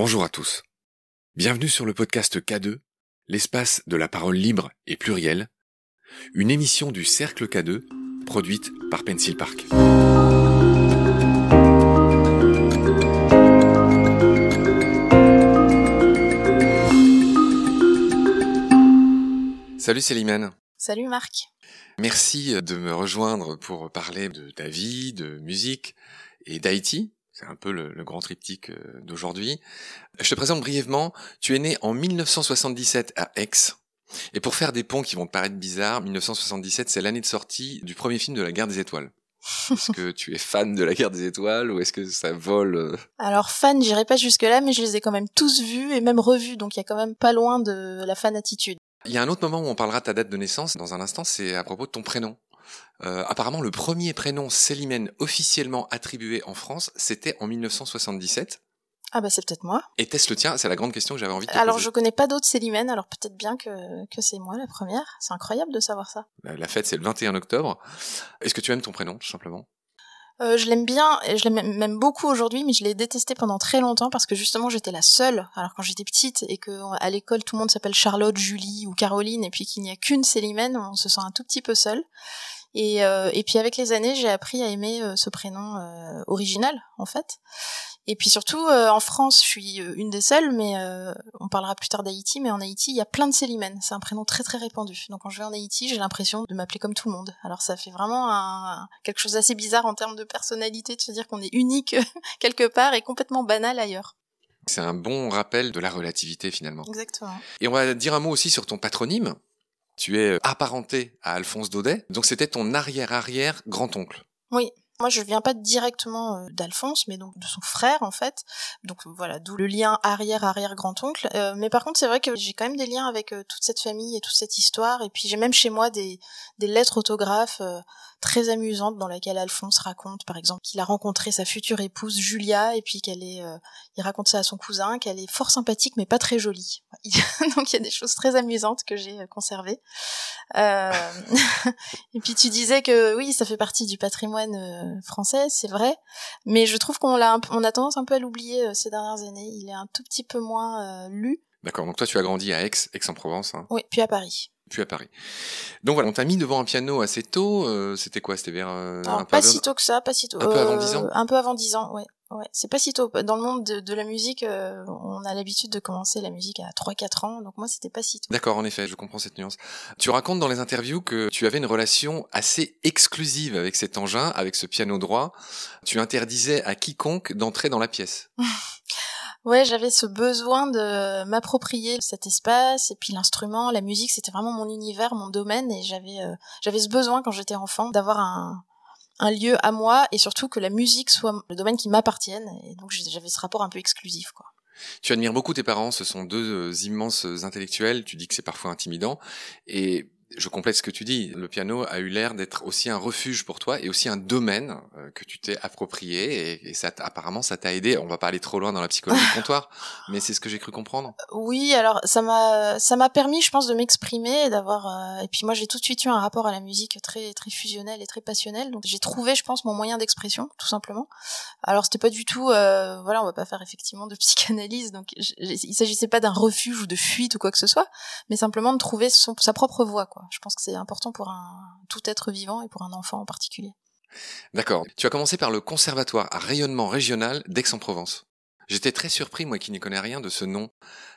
Bonjour à tous. Bienvenue sur le podcast K2, l'espace de la parole libre et plurielle, une émission du Cercle K2 produite par Pencil Park. Salut Célimène. Salut Marc. Merci de me rejoindre pour parler de ta vie, de musique et d'Haïti. C'est un peu le, grand triptyque euh, d'aujourd'hui. Je te présente brièvement. Tu es né en 1977 à Aix. Et pour faire des ponts qui vont te paraître bizarres, 1977, c'est l'année de sortie du premier film de la Guerre des Étoiles. Est-ce que tu es fan de la Guerre des Étoiles ou est-ce que ça vole euh Alors fan, j'irai pas jusque là, mais je les ai quand même tous vus et même revus, donc il y a quand même pas loin de la fan attitude. Il y a un autre moment où on parlera de ta date de naissance dans un instant, c'est à propos de ton prénom. Euh, apparemment, le premier prénom Célimène officiellement attribué en France, c'était en 1977. Ah bah c'est peut-être moi. Était-ce le tien? C'est la grande question que j'avais envie de te Alors poser. je connais pas d'autres Célimène, alors peut-être bien que, que c'est moi la première. C'est incroyable de savoir ça. La, la fête, c'est le 21 octobre. Est-ce que tu aimes ton prénom, tout simplement? Euh, je l'aime bien, et je l'aime même beaucoup aujourd'hui, mais je l'ai détesté pendant très longtemps parce que justement j'étais la seule. Alors quand j'étais petite et que à l'école tout le monde s'appelle Charlotte, Julie ou Caroline, et puis qu'il n'y a qu'une Célimène, on se sent un tout petit peu seul. Et, euh, et puis avec les années, j'ai appris à aimer euh, ce prénom euh, original en fait. Et puis surtout en France, je suis une des seules, mais on parlera plus tard d'Haïti. Mais en Haïti, il y a plein de Célimène. C'est un prénom très très répandu. Donc quand je vais en Haïti, j'ai l'impression de m'appeler comme tout le monde. Alors ça fait vraiment un, quelque chose d'assez bizarre en termes de personnalité, de se dire qu'on est unique quelque part et complètement banal ailleurs. C'est un bon rappel de la relativité finalement. Exactement. Et on va dire un mot aussi sur ton patronyme. Tu es apparenté à Alphonse Daudet, donc c'était ton arrière-arrière grand-oncle. Oui. Moi, je viens pas directement euh, d'Alphonse, mais donc de son frère en fait. Donc voilà, d'où le lien arrière-arrière-grand-oncle. Euh, mais par contre, c'est vrai que j'ai quand même des liens avec euh, toute cette famille et toute cette histoire. Et puis j'ai même chez moi des, lettres autographes euh, très amusantes dans lesquelles Alphonse raconte, par exemple, qu'il a rencontré sa future épouse Julia et puis qu'elle est, euh, il raconte ça à son cousin, qu'elle est fort sympathique mais pas très jolie. donc il y a des choses très amusantes que j'ai euh, conservées. Euh, et puis tu disais que oui, ça fait partie du patrimoine euh, français, c'est vrai, mais je trouve qu'on l'a, un peu- on a tendance un peu à l'oublier euh, ces dernières années. Il est un tout petit peu moins lu. D'accord, donc toi tu as grandi à Aix, Aix-en-Provence, hein, Oui, puis à Paris. Puis à Paris. Donc voilà, on t'a mis devant un piano assez tôt, euh, c'était quoi C'était vers... euh, un peu pas si tôt que ça, pas si tôt. Un peu avant Euh, 10 ans Un peu avant 10 ans, ouais. Ouais, c'est pas si tôt. Dans le monde de, de la musique, euh, on a l'habitude de commencer la musique à 3-4 ans, donc moi c'était pas si tôt. D'accord, en effet, je comprends cette nuance. Tu racontes dans les interviews que tu avais une relation assez exclusive avec cet engin, avec ce piano droit. Tu interdisais à quiconque d'entrer dans la pièce. Ouais, j'avais ce besoin de m'approprier cet espace et puis l'instrument, la musique, c'était vraiment mon univers, mon domaine et j'avais euh, j'avais ce besoin quand j'étais enfant d'avoir un un lieu à moi et surtout que la musique soit le domaine qui m'appartienne et donc j'avais ce rapport un peu exclusif quoi. Tu admires beaucoup tes parents, ce sont deux euh, immenses intellectuels, tu dis que c'est parfois intimidant, et je complète ce que tu dis, le piano a eu l'air d'être aussi un refuge pour toi et aussi un domaine euh, que tu t'es approprié, et, et ça apparemment ça t'a aidé, on va pas aller trop loin dans la psychologie de comptoir, mais c'est ce que j'ai cru comprendre. Oui, alors ça m'a ça m'a permis, je pense, de m'exprimer, et d'avoir euh, et puis moi j'ai tout de suite eu un rapport à la musique très très fusionnel et très passionnel, donc j'ai trouvé, je pense, mon moyen d'expression, tout simplement. Alors c'était pas du tout, euh, voilà, on va pas faire effectivement de psychanalyse, donc il s'agissait pas d'un refuge ou de fuite ou quoi que ce soit, mais simplement de trouver son, sa propre voix, quoi. Je pense que c'est important pour un tout être vivant et pour un enfant en particulier. D'accord. Tu as commencé par le conservatoire à rayonnement régional d'Aix-en-Provence. J'étais très surpris, moi qui n'y connais rien, de ce nom.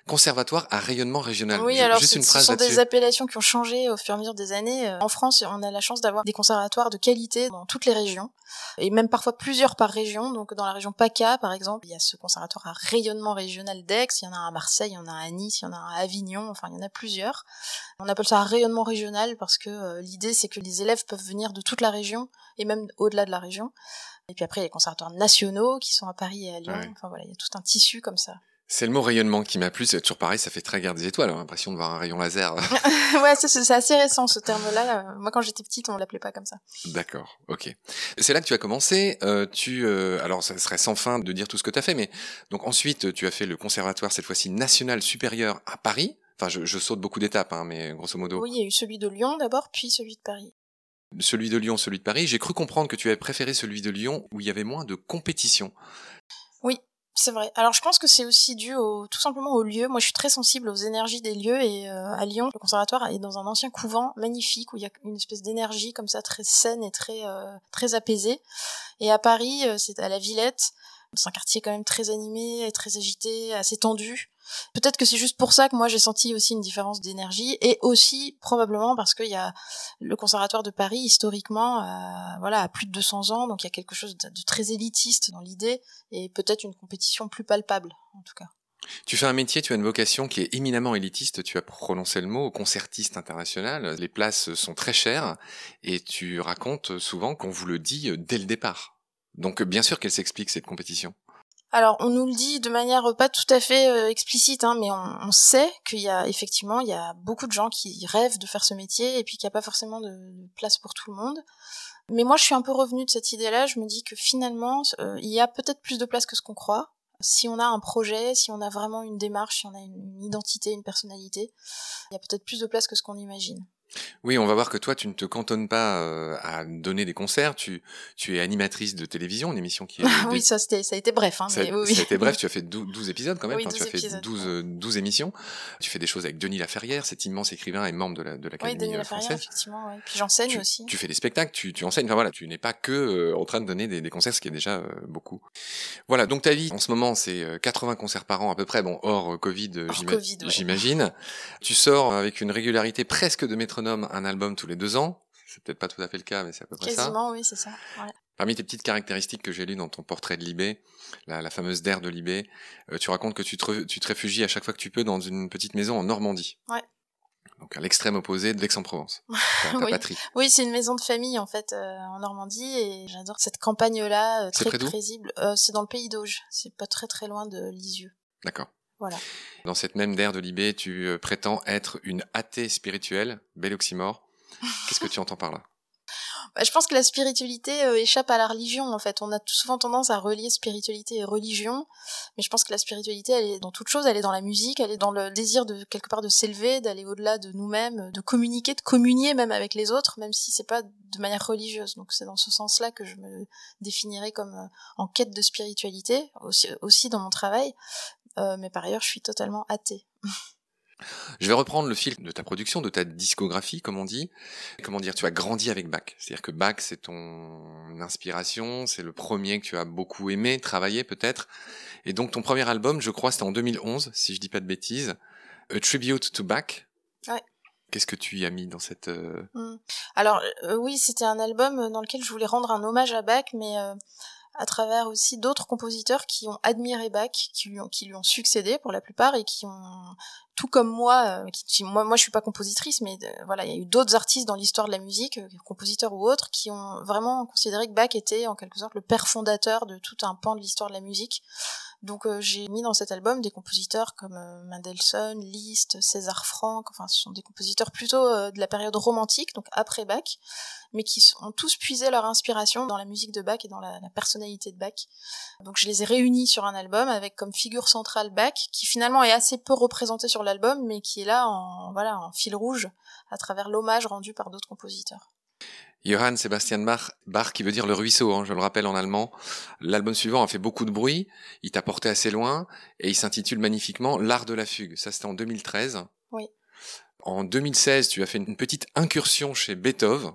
Conservatoire à rayonnement régional. Oui, alors Juste ce sont des appellations qui ont changé au fur et à mesure des années. Euh, En France, on a la chance d'avoir des conservatoires de qualité dans toutes les régions, et même parfois plusieurs par région. Donc dans la région PACA, par exemple, il y a ce conservatoire à rayonnement régional d'Aix, il y en a un à Marseille, il y en a un à Nice, il y en a un à Avignon, enfin il y en a plusieurs. On appelle ça un rayonnement régional parce que euh, l'idée c'est que les élèves peuvent venir de toute la région, et même au-delà de la région. Et puis après, il y a les conservatoires nationaux qui sont à Paris et à Lyon. Ouais. Enfin voilà, il y a tout un tissu comme ça. C'est le mot rayonnement qui m'a plu. C'est toujours pareil, ça fait très guerre des étoiles. On a l'impression de voir un rayon laser. ouais, c'est- assez récent ce terme-là. Euh, Moi, quand j'étais petite, on l'appelait pas comme ça. D'accord, ok. C'est là que tu as commencé. Euh, tu, euh, alors, ça serait sans fin de dire tout ce que tu as fait, mais donc ensuite, tu as fait le conservatoire cette fois-ci national supérieur à Paris. Enfin, je, je saute beaucoup d'étapes, hein, mais grosso modo. Oui, il y a eu celui de Lyon d'abord, puis celui de Paris. Celui de Lyon, celui de Paris. J'ai cru comprendre que tu avais préféré celui de Lyon où il y avait moins de compétition. Oui. C'est vrai. Alors je pense que c'est aussi dû au, tout simplement au lieu. Moi je suis très sensible aux énergies des lieux et euh, à Lyon, le conservatoire est dans un ancien couvent magnifique où il y a une espèce d'énergie comme ça très saine et très euh, très apaisée. Et à Paris, euh, c'est à la Villette. C'est un quartier quand même très animé, très agité, assez tendu. Peut-être que c'est juste pour ça que moi j'ai senti aussi une différence d'énergie et aussi probablement parce qu'il y a le conservatoire de Paris historiquement euh, voilà a plus de 200 ans donc il y a quelque chose de, très élitiste dans l'idée et peut-être une compétition plus palpable en tout cas. Tu fais un métier, tu as une vocation qui est éminemment élitiste, tu as prononcé le mot, concertiste international, les places sont très chères et tu racontes souvent qu'on vous le dit dès le départ. Donc bien sûr qu'elle s'explique cette compétition. Alors, on nous le dit de manière pas tout à fait euh, explicite, hein, mais on, sait qu'il y a effectivement il y a beaucoup de gens qui rêvent de faire ce métier et puis qu'il n'y a pas forcément de, place pour tout le monde. Mais moi, je suis un peu revenue de cette idée-là. Je me dis que finalement, euh, il y a peut-être plus de place que ce qu'on croit. Si on a un projet, si on a vraiment une démarche, si on a une identité, une personnalité, il y a peut-être plus de place que ce qu'on imagine. Oui, on va voir que toi, tu ne te cantonnes pas euh, à donner des concerts. Tu, tu es animatrice de télévision, une émission qui. oui, ça, ça a été bref. Hein, ça, mais oui, ça a été bref. Tu as fait 12, épisodes quand même. Oui, tu as fait 12, 12 émissions. Tu fais des choses avec Denis Laferrière, cet immense écrivain et membre de la de l'Académie oui, Denis euh, Laferrière, française. effectivement. Ouais. Puis j'enseigne aussi. Tu fais des spectacles, tu, tu enseignes. Enfin voilà, tu n'es pas que euh, en train de donner des, des, concerts, ce qui est déjà beaucoup. Voilà, donc ta vie en ce moment, c'est 80 concerts par an à peu près, bon hors Covid, j'imagine. Tu sors avec une régularité presque de métronome un album tous les deux ans. C'est peut-être pas tout à fait le cas, mais c'est à peu près ça. Quasiment, oui, c'est ça. Parmi tes petites caractéristiques que j'ai lues dans ton portrait de Libé, la, fameuse der de Libé, euh, tu racontes que tu te, tu te réfugies à chaque fois que tu peux dans une petite maison en Normandie. Ouais. Donc à l'extrême opposé de Aix-en-Provence, ta, oui. patrie. Oui, c'est une maison de famille en fait euh, en Normandie et j'adore cette campagne-là euh, très paisible. c'est dans le pays d'Auge, c'est pas très très loin de Lisieux. D'accord. Voilà. Dans cette même der de Libé, tu prétends être une athée spirituelle, bel oxymore. Qu'est-ce que tu entends par là? Bah, je pense que la spiritualité euh, échappe à la religion en fait. On a souvent tendance à relier spiritualité et religion, mais je pense que la spiritualité, elle est dans toute chose. Elle est dans la musique, elle est dans le désir de quelque part de s'élever, d'aller au-delà de nous-mêmes, de communiquer, de communier même avec les autres, même si c'est pas de manière religieuse. Donc c'est dans ce sens-là que je me définirais comme euh, en quête de spiritualité, aussi, aussi dans mon travail. Euh, mais par ailleurs, je suis totalement athée. Je vais reprendre le fil de ta production, de ta discographie, comme on dit. Comment dire, tu as grandi avec Bach. C'est-à-dire que Bach, c'est ton inspiration, c'est le premier que tu as beaucoup aimé, travaillé peut-être. Et donc ton premier album, je crois, c'était en 2011, si je dis pas de bêtises. A Tribute to Bach. Ouais. Qu'est-ce que tu y as mis dans cette... Euh, mmh. Alors euh, oui, c'était un album dans lequel je voulais rendre un hommage à Bach, mais... Euh, à travers aussi d'autres compositeurs qui ont admiré Bach, qui lui ont, qui lui ont succédé pour la plupart et qui ont tout comme moi, euh, qui, moi, moi je suis pas compositrice, mais voilà, il y a eu d'autres artistes dans l'histoire de la musique, euh, compositeurs ou autres, qui ont vraiment considéré que Bach était en quelque sorte le père fondateur de tout un pan de l'histoire de la musique. Donc euh, j'ai mis dans cet album des compositeurs comme Mendelssohn, Liszt, César Franck, enfin ce sont des compositeurs plutôt de la période romantique, donc après Bach, mais qui ont tous puisé leur inspiration dans la musique de Bach et dans la, la personnalité de Bach. Donc je les ai réunis sur un album avec comme figure centrale Bach, qui finalement est assez peu représenté sur l'album, mais qui est là en voilà en fil rouge à travers l'hommage rendu par d'autres compositeurs. Johann Sebastian Bach, Bach qui veut dire le ruisseau, hein, je le rappelle en allemand. L'album suivant a fait beaucoup de bruit, il t'a porté assez loin, et il s'intitule magnifiquement L'art de la fugue. Ça c'était en 2013. Oui. En 2016, tu as fait une petite incursion chez Beethoven.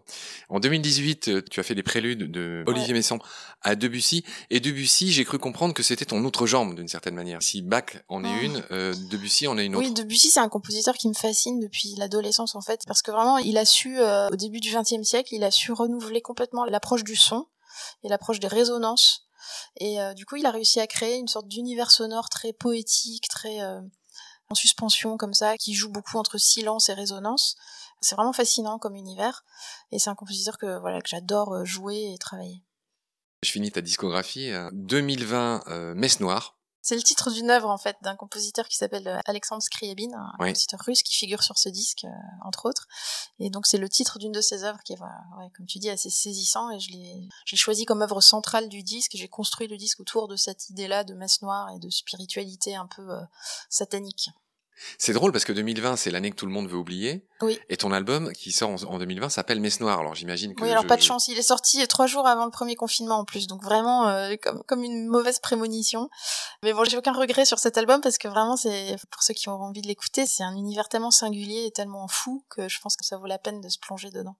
En 2018, euh, tu as fait des préludes de Olivier Messant à Debussy. Et Debussy, j'ai cru comprendre que c'était ton autre jambe d'une certaine manière. Si Bach en est oh. une, euh, Debussy en est une autre. Oui, Debussy, c'est un compositeur qui me fascine depuis l'adolescence en fait, parce que vraiment, il a su, euh, au début du XXe siècle, il a su renouveler complètement l'approche du son et l'approche des résonances. Et du coup, il a réussi à créer une sorte d'univers sonore très poétique, très en suspension comme ça, qui joue beaucoup entre silence et résonance. C'est vraiment fascinant comme univers, et c'est un compositeur que voilà que j'adore euh, jouer et travailler. Je finis ta discographie. 2020, euh, euh, Messe Noire. C'est le titre d'une œuvre en fait d'un compositeur qui s'appelle euh, Alexandre Skriabin, un compositeur russe qui figure sur ce disque euh, entre autres. Et donc c'est le titre d'une de ses œuvres qui est, ouais, comme tu dis, assez saisissant. Et je l'ai, j'ai choisi comme œuvre centrale du disque. J'ai construit le disque autour de cette idée-là de messe noire et de spiritualité un peu euh, satanique. C'est drôle parce que 2020, c'est l'année que tout le monde veut oublier. Oui. Et ton album qui sort en, 2020 s'appelle Messe Noire. Alors j'imagine que. Oui, alors pas de chance. Il est sorti trois jours avant le premier confinement en plus. Donc vraiment euh, comme, comme une mauvaise prémonition. Mais bon, j'ai aucun regret sur cet album parce que vraiment, c'est pour ceux qui ont envie de l'écouter, c'est un univers tellement singulier et tellement fou que je pense que ça vaut la peine de se plonger dedans.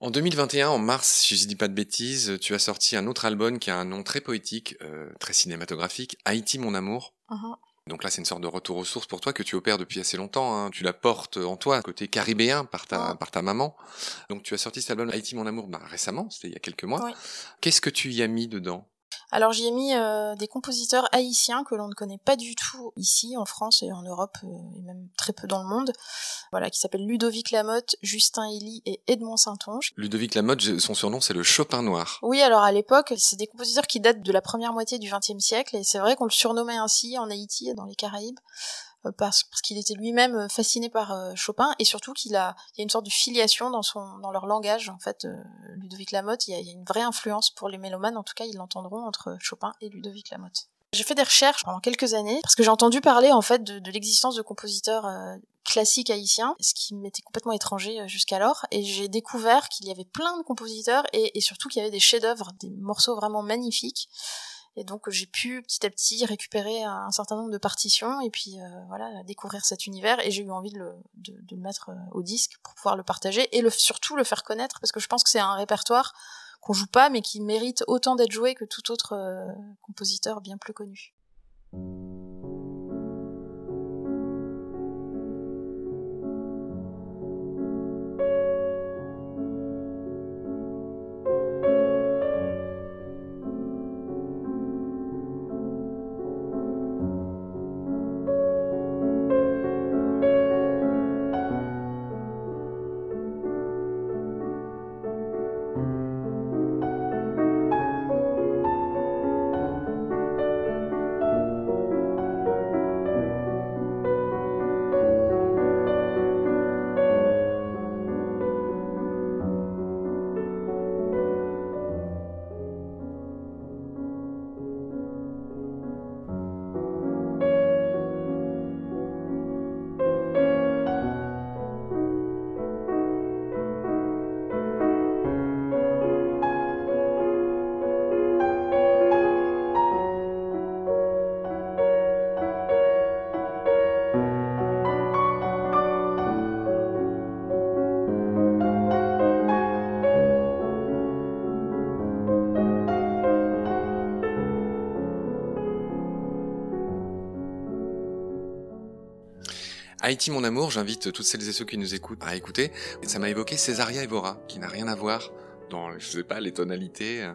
En 2021, en mars, si je dis pas de bêtises, tu as sorti un autre album qui a un nom très poétique, euh, très cinématographique, Haïti mon amour. Uh-huh. Donc là, c'est une sorte de retour aux sources pour toi que tu opères depuis assez longtemps. Hein. Tu la portes en toi, côté caribéen, par ta, par ta maman. Donc tu as sorti cet album Haïti mon amour bah, récemment, c'était il y a quelques mois. Qu'est-ce que tu y as mis dedans? Alors j'y ai mis euh, des compositeurs haïtiens que l'on ne connaît pas du tout ici en France et en Europe euh, et même très peu dans le monde. Voilà, qui s'appellent Ludovic Lamotte, Justin Elie et Edmond Saint-Onge. Ludovic Lamotte, son surnom c'est le Chopin noir. Oui, alors à l'époque, c'est des compositeurs qui datent de la première moitié du XXe siècle et c'est vrai qu'on le surnommait ainsi en Haïti et dans les Caraïbes. Euh, parce, qu'il était lui-même euh, fasciné par euh, Chopin et surtout qu'il a il y a une sorte de filiation dans son dans leur langage en fait Ludovic Lamotte. Il y, a, il y, a, une vraie influence pour les mélomanes. En tout cas ils l'entendront entre Chopin et Ludovic Lamotte. J'ai fait des recherches pendant quelques années parce que j'ai entendu parler en fait de, de l'existence de compositeurs classiques haïtiens, ce qui m'était complètement étranger jusqu'alors, et j'ai découvert qu'il y avait plein de compositeurs et, et surtout qu'il y avait des chefs-d'œuvre, des morceaux vraiment magnifiques. Et donc j'ai pu petit à petit récupérer un certain nombre de partitions et puis euh, voilà découvrir cet univers et j'ai eu envie de le, de, de le mettre euh, au disque pour pouvoir le partager et le, surtout le faire connaître parce que je pense que c'est un répertoire qu'on joue pas mais qui mérite autant d'être joué que tout autre euh, compositeur bien plus connu. Haïti mon amour, j'invite toutes celles et ceux qui nous écoutent à écouter. Et ça m'a évoqué Césaria Evora, qui n'a rien à voir dans, je sais pas, les tonalités. Euh.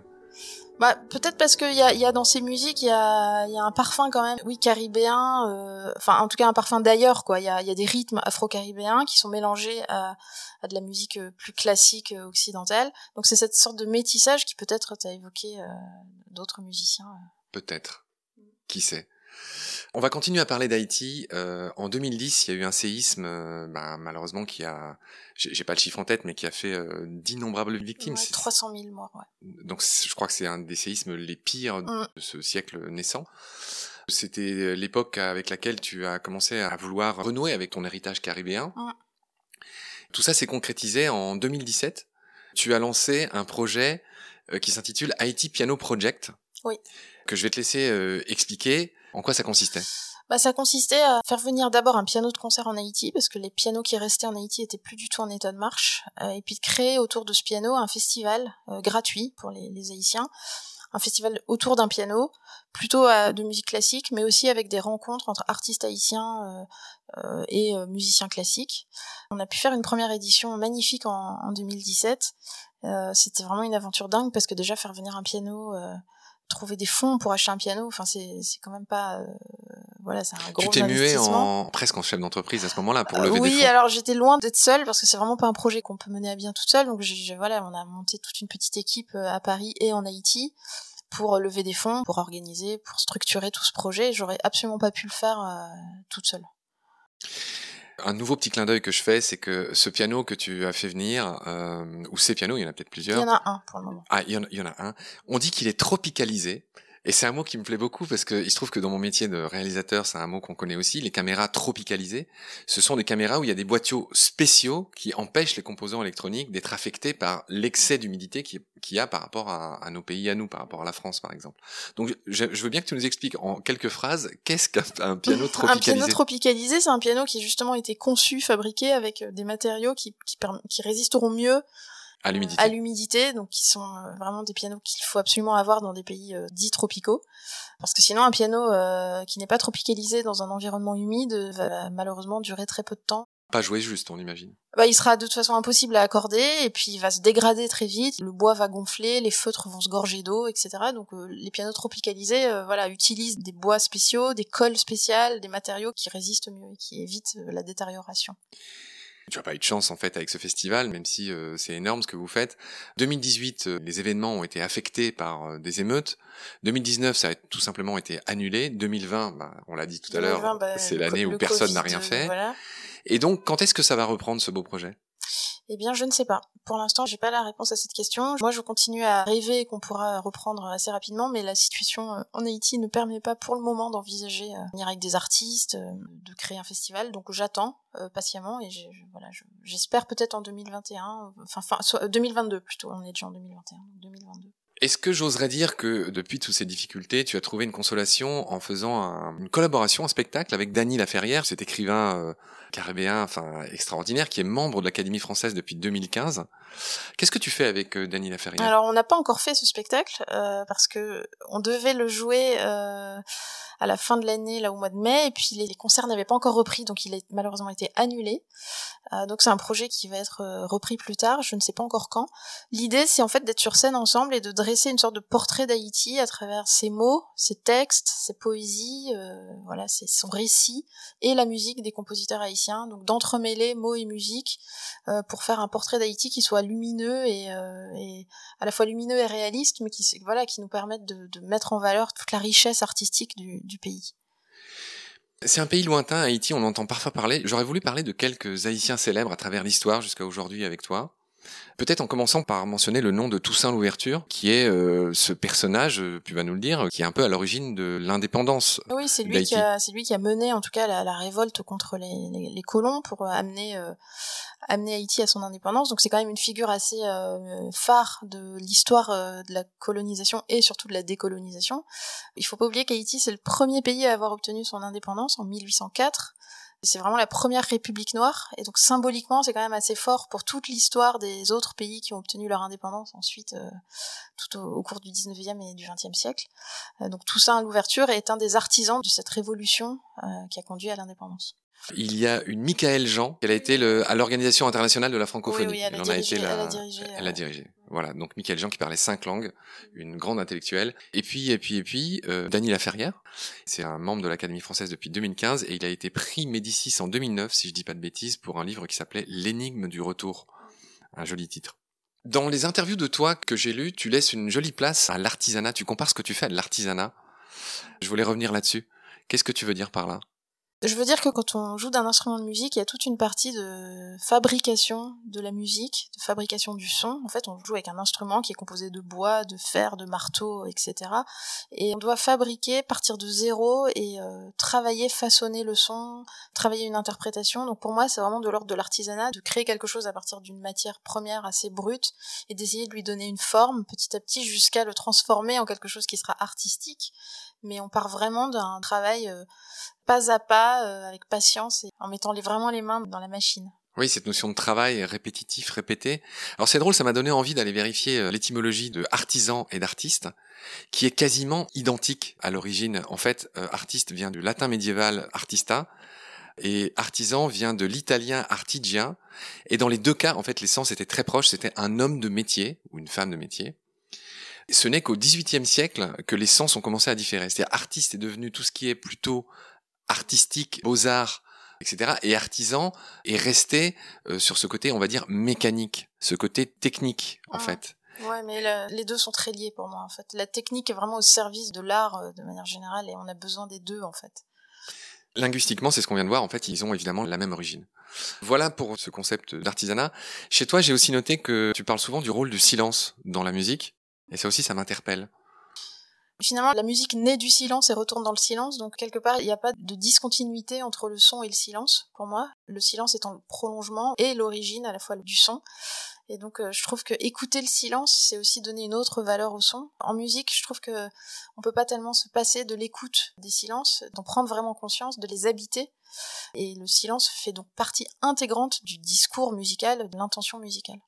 Bah peut-être parce qu'il y a, y a dans ces musiques il y a, y a un parfum quand même, oui caribéen, euh, enfin en tout cas un parfum d'ailleurs quoi. Il y a, y a des rythmes afro-caribéens qui sont mélangés à, à de la musique euh, plus classique occidentale. Donc c'est cette sorte de métissage qui peut-être t'a évoqué d'autres musiciens. Peut-être. Qui sait? On va continuer à parler d'Haïti. Euh, en 2010, il y a eu un séisme, euh, bah, malheureusement, qui a, j'ai pas le chiffre en tête, mais qui a fait euh, d'innombrables victimes. Ouais, 300 000 morts, ouais. Donc, je crois que c'est un des séismes les pires mm. de ce siècle naissant. C'était l'époque avec laquelle tu as commencé à vouloir renouer avec ton héritage caribéen. Mm. Tout ça s'est concrétisé en 2017. Tu as lancé un projet qui s'intitule Haiti Piano Project. Oui. Que je vais te laisser expliquer. En quoi ça consistait bah, ça consistait à faire venir d'abord un piano de concert en Haïti, parce que les pianos qui restaient en Haïti étaient plus du tout en état de marche, euh, et puis de créer autour de ce piano un festival euh, gratuit pour les, Haïtiens, un festival autour d'un piano, plutôt de musique classique, mais aussi avec des rencontres entre artistes haïtiens euh, et musiciens classiques. On a pu faire une première édition magnifique en 2017. C'était vraiment une aventure dingue, parce que déjà faire venir un piano trouver des fonds pour acheter un piano, enfin c'est c'est quand même pas euh, voilà, c'est un gros Tu t'es mué en presque en chef d'entreprise à ce moment-là pour lever oui, des fonds. Oui, alors j'étais loin d'être seule parce que c'est vraiment pas un projet qu'on peut mener à bien toute seule. Donc j'ai voilà, on a monté toute une petite équipe euh, à Paris et en Haïti pour lever des fonds, pour organiser, pour structurer tout ce projet. J'aurais absolument pas pu le faire euh, toute seule. Un nouveau petit clin d'œil que je fais, c'est que ce piano que tu as fait venir, euh, ou ces pianos, il y en a peut-être plusieurs. Il y en a un pour le moment. Ah, il y en a, il y en a un. On dit qu'il est tropicalisé. Et c'est un mot qui me plaît beaucoup parce que il se trouve que dans mon métier de réalisateur, c'est un mot qu'on connaît aussi, les caméras tropicalisées. Ce sont des caméras où il y a des boîtiaux spéciaux qui empêchent les composants électroniques d'être affectés par l'excès d'humidité qu'il y a par rapport à, nos pays, à nous, par rapport à la France, par exemple. Donc, je, veux bien que tu nous expliques en quelques phrases qu'est-ce qu'un piano tropicalisé. Un piano tropicalisé, c'est un piano qui justement été conçu, fabriqué avec des matériaux qui, qui, qui résisteront mieux à l'humidité. À l'humidité, donc qui sont euh, vraiment des pianos qu'il faut absolument avoir dans des pays euh, dits tropicaux, parce que sinon un piano euh, qui n'est pas tropicalisé dans un environnement humide va malheureusement durer très peu de temps. Pas jouer juste, on imagine. Bah, il sera de toute façon impossible à accorder et puis il va se dégrader très vite. Le bois va gonfler, les feutres vont se gorger d'eau, etc. Donc les pianos tropicalisés, voilà, utilisent des bois spéciaux, des colles spéciales, des matériaux qui résistent mieux et qui évitent la détérioration. Tu as pas eu de chance en fait avec ce festival, même si euh, c'est énorme ce que vous faites. 2018, euh, les événements ont été affectés par euh, des émeutes. 2019, ça a tout simplement été annulé. 2020, bah, on l'a dit tout à l'heure, bah, c'est l'année où personne n'a rien fait. Et donc, quand est-ce que ça va reprendre ce beau projet? Eh bien, je ne sais pas. Pour l'instant, j'ai pas la réponse à cette question. Moi, je continue à rêver qu'on pourra reprendre assez rapidement, mais la situation euh, en Haïti ne permet pas pour le moment d'envisager euh, venir avec des artistes, euh, de créer un festival. Donc, j'attends patiemment et voilà, j'espère peut-être en 2021, enfin, enfin 2022 plutôt. On est déjà en 2021, 2022. Est-ce que j'oserais dire que depuis toutes ces difficultés, tu as trouvé une consolation en faisant une collaboration, un spectacle avec Dany Laferrière, cet écrivain euh, caribéen, enfin extraordinaire, qui est membre de l'Académie française depuis 2015. Qu'est-ce que tu fais avec euh, Dany Laferrière? Alors on n'a pas encore fait ce spectacle euh, parce que on devait le jouer euh, à la fin de l'année, là au mois de mai, et puis les, concerts n'avaient pas encore repris, donc il a malheureusement été annulé. Euh, donc c'est un projet qui va être euh, repris plus tard, je ne sais pas encore quand. L'idée, c'est en fait d'être sur scène ensemble et de dresser une sorte de portrait d'Haïti à travers ses mots, ses textes, ses poésies, euh, voilà, c'est son récit et la musique des compositeurs haïtiens. Donc d'entremêler mots et musique euh, pour faire un portrait d'Haïti qui soit lumineux et, et, à la fois lumineux et réaliste, mais qui voilà, qui nous permette de, de mettre en valeur toute la richesse artistique du, du pays. C'est un pays lointain, Haïti, on entend parfois parler. J'aurais voulu parler de quelques Haïtiens célèbres à travers l'histoire jusqu'à aujourd'hui avec toi. Peut-être en commençant par mentionner le nom de Toussaint Louverture, qui est euh, ce personnage, euh, tu vas nous le dire, qui est un peu à l'origine de l'indépendance. Oui, c'est lui qui a, c'est lui qui a mené en tout cas la, révolte contre les, les, colons pour amener euh, amener Haïti à son indépendance. Donc c'est quand même une figure assez phare de l'histoire de la colonisation et surtout de la décolonisation. Il faut pas oublier qu'Haïti c'est le premier pays à avoir obtenu son indépendance en 1804. C'est vraiment la première république noire, et donc symboliquement, c'est quand même assez fort pour toute l'histoire des autres pays qui ont obtenu leur indépendance ensuite, euh, tout au, cours du 19e et du 20e siècle. Euh, donc tout ça, l'ouverture, est un des artisans de cette révolution euh, qui a conduit à l'indépendance. Il y a une Michael Jean, elle a été le, à l'organisation internationale de la francophonie. Oui, elle, a dirigé, été elle a dirigé. Elle a dirigé. Voilà, donc Michael Jean qui parlait cinq langues, une grande intellectuelle. Et puis, et puis, et puis, euh, Dany Laferrière, c'est un membre de l'Académie française depuis 2015 et il a été pris Médicis en 2009, si je dis pas de bêtises, pour un livre qui s'appelait L'énigme du retour. Un joli titre. Dans les interviews de toi que j'ai lues, tu laisses une jolie place à l'artisanat. Tu compares ce que tu fais à l'artisanat. Je voulais revenir là-dessus. Qu'est-ce que tu veux dire par là? Je veux dire que quand on joue d'un instrument de musique, il y a toute une partie de fabrication de la musique, de fabrication du son. En fait, on joue avec un instrument qui est composé de bois, de fer, de marteau, etc. Et on doit fabriquer, partir de zéro et euh, travailler, façonner le son, travailler une interprétation. Donc pour moi, c'est vraiment de l'ordre de l'artisanat, de créer quelque chose à partir d'une matière première assez brute et d'essayer de lui donner une forme petit à petit jusqu'à le transformer en quelque chose qui sera artistique. Mais on part vraiment d'un travail euh, pas à pas, euh, avec patience et en mettant les, vraiment les mains dans la machine. Oui, cette notion de travail répétitif, répété. Alors c'est drôle, ça m'a donné envie d'aller vérifier euh, l'étymologie de artisan et d'artiste, qui est quasiment identique à l'origine. En fait, artiste vient du latin médiéval artista, et artisan vient de l'italien artigia. Et dans les deux cas, en fait, les sens étaient très proches. C'était un homme de métier ou une femme de métier. Ce n'est qu'au XVIIIe siècle que les sens ont commencé à différer. C'est-à-dire artiste est devenu tout ce qui est plutôt artistique, beaux-arts, etc. Et artisan est resté euh, sur ce côté, on va dire, mécanique, ce côté technique, en ah. fait. Ouais, mais les deux sont très liés pour moi, en fait. La technique est vraiment au service de l'art euh, de manière générale et on a besoin des deux, en fait. Linguistiquement, c'est ce qu'on vient de voir, en fait, ils ont évidemment la même origine. Voilà pour ce concept d'artisanat. Chez toi, j'ai aussi noté que tu parles souvent du rôle du silence dans la musique, et ça aussi, ça m'interpelle. Finalement, la musique naît du silence et retourne dans le silence, donc quelque part, il n'y a pas de discontinuité entre le son et le silence, pour moi. Le silence étant le prolongement et l'origine à la fois du son. Et donc, euh, je trouve que écouter le silence, c'est aussi donner une autre valeur au son. En musique, je trouve que on peut pas tellement se passer de l'écoute des silences, d'en prendre vraiment conscience, de les habiter. Et le silence fait donc partie intégrante du discours musical, de l'intention musicale.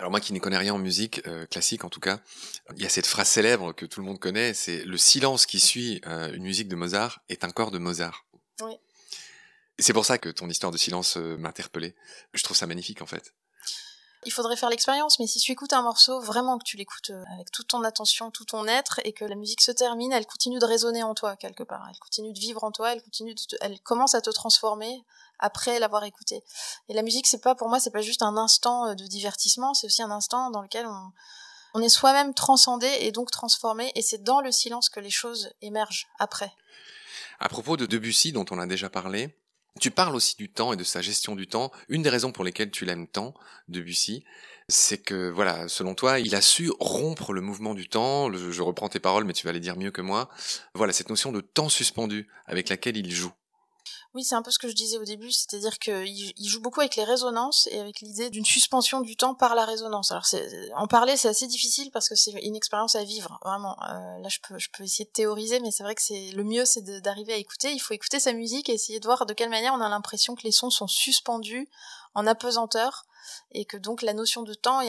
Alors moi qui n'y connais rien en musique euh, classique en tout cas, il y a cette phrase célèbre que tout le monde connaît, c'est le silence qui suit euh, une musique de Mozart est un corps de Mozart. Oui. C'est pour ça que ton histoire de silence euh, m'interpellait. Je trouve ça magnifique en fait. Il faudrait faire l'expérience, mais si tu écoutes un morceau, vraiment que tu l'écoutes avec toute ton attention, tout ton être, et que la musique se termine, elle continue de résonner en toi quelque part. Elle continue de vivre en toi, elle continue, elle commence à te transformer après l'avoir écouté. Et la musique, c'est pas pour moi, c'est pas juste un instant euh, de divertissement, c'est aussi un instant dans lequel on, on est soi-même transcendé et donc transformé, et c'est dans le silence que les choses émergent après. À propos de Debussy, dont on a déjà parlé, tu parles aussi du temps et de sa gestion du temps. Une des raisons pour lesquelles tu l'aimes tant, Debussy, c'est que, voilà, selon toi, il a su rompre le mouvement du temps. je reprends tes paroles, mais tu vas les dire mieux que moi. Voilà, cette notion de temps suspendu avec laquelle il joue. Oui, c'est un peu ce que je disais au début, c'est-à-dire qu'il joue beaucoup avec les résonances et avec l'idée d'une suspension du temps par la résonance. Alors, en parler, c'est assez difficile parce que c'est une expérience à vivre, vraiment. Euh, là, je peux, je essayer de théoriser, mais c'est vrai que c'est le mieux, c'est d'arriver à écouter. Il faut écouter sa musique et essayer de voir de quelle manière on a l'impression que les sons sont suspendus en apesanteur et que donc la notion de temps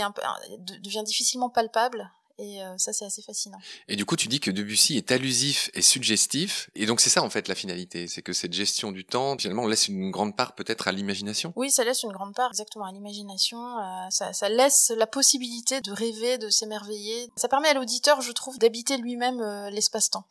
devient difficilement palpable et euh, ça, c'est assez fascinant. Et du coup, tu dis que Debussy est allusif et suggestif. Et donc, c'est ça, en fait, la finalité. C'est que cette gestion du temps, finalement, laisse une grande part peut-être à l'imagination. Oui, ça laisse une grande part, exactement, à l'imagination. Euh, ça, ça, laisse la possibilité de rêver, de s'émerveiller. Ça permet à l'auditeur, je trouve, d'habiter lui-même euh, l'espace-temps.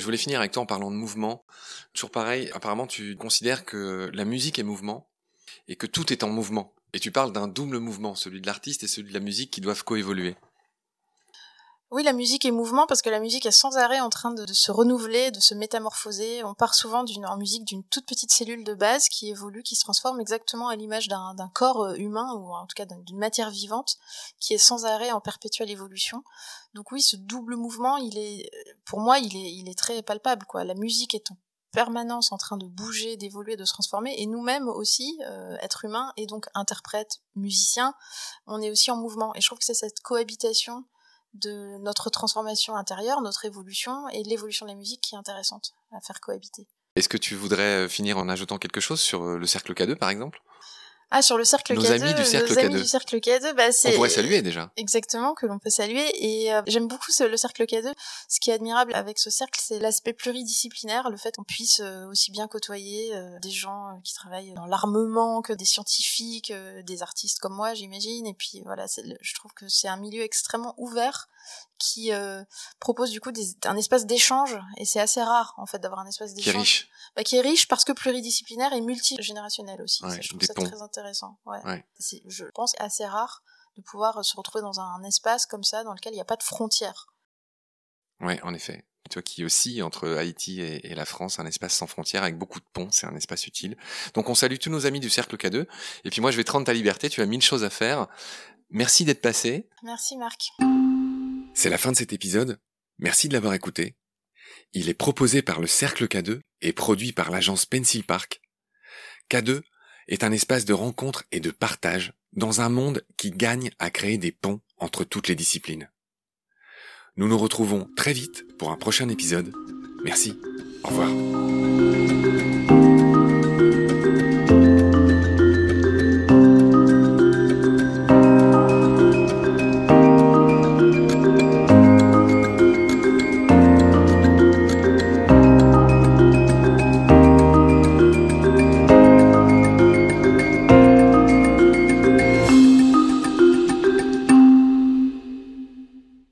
Je voulais finir avec toi en parlant de mouvement. Toujours pareil, apparemment tu considères que la musique est mouvement et que tout est en mouvement. Et tu parles d'un double mouvement, celui de l'artiste et celui de la musique qui doivent coévoluer. Oui, la musique est mouvement parce que la musique est sans arrêt en train de, se renouveler, de se métamorphoser. On part souvent d'une, en musique d'une toute petite cellule de base qui évolue, qui se transforme exactement à l'image d'un, corps euh, humain ou en tout cas d'une matière vivante qui est sans arrêt en perpétuelle évolution. Donc oui, ce double mouvement, il est, pour moi, il est, très palpable. Quoi. La musique est en permanence en train de bouger, d'évoluer, de se transformer, et nous-mêmes aussi, euh, êtres humains, et donc interprètes, musiciens, on est aussi en mouvement. Et je trouve que c'est cette cohabitation de notre transformation intérieure, notre évolution et l'évolution de la musique qui est intéressante à faire cohabiter. Est-ce que tu voudrais euh, finir en ajoutant quelque chose sur euh, le cercle K2 par exemple? Ah, sur le cercle nos K2. Amis du cercle nos K2. amis du cercle K2, bah, c'est. On pourrait saluer déjà. Exactement, que l'on peut saluer. Et euh, j'aime beaucoup ce, le cercle K2. Ce qui est admirable avec ce cercle, c'est l'aspect pluridisciplinaire, le fait qu'on puisse euh, aussi bien côtoyer euh, des gens qui travaillent dans l'armement que des scientifiques, des artistes comme moi, j'imagine. Et puis voilà, je trouve que c'est un milieu extrêmement ouvert qui propose du coup des, un espace d'échange et c'est assez rare en fait d'avoir un espace d'échange qui est riche bah, qui est riche parce que pluridisciplinaire et multigénérationnel aussi ça, je trouve ça très intéressant ouais. c'est je pense assez rare de pouvoir se retrouver dans un espace comme ça dans lequel il n'y a pas de frontières Ouais, en effet. Toi qui aussi entre Haïti et, la France, un espace sans frontières avec beaucoup de ponts, c'est un espace utile. Donc on salue tous nos amis du Cercle K2. Et puis moi je vais te rendre ta liberté, tu as mille choses à faire. Merci d'être passé. Merci Marc. C'est la fin de cet épisode. Merci de l'avoir écouté. Il est proposé par le Cercle K2 et produit par l'agence Pencil Park. K2 est un espace de rencontre et de partage dans un monde qui gagne à créer des ponts entre toutes les disciplines. Nous nous retrouvons très vite pour un prochain épisode. Merci. Au revoir.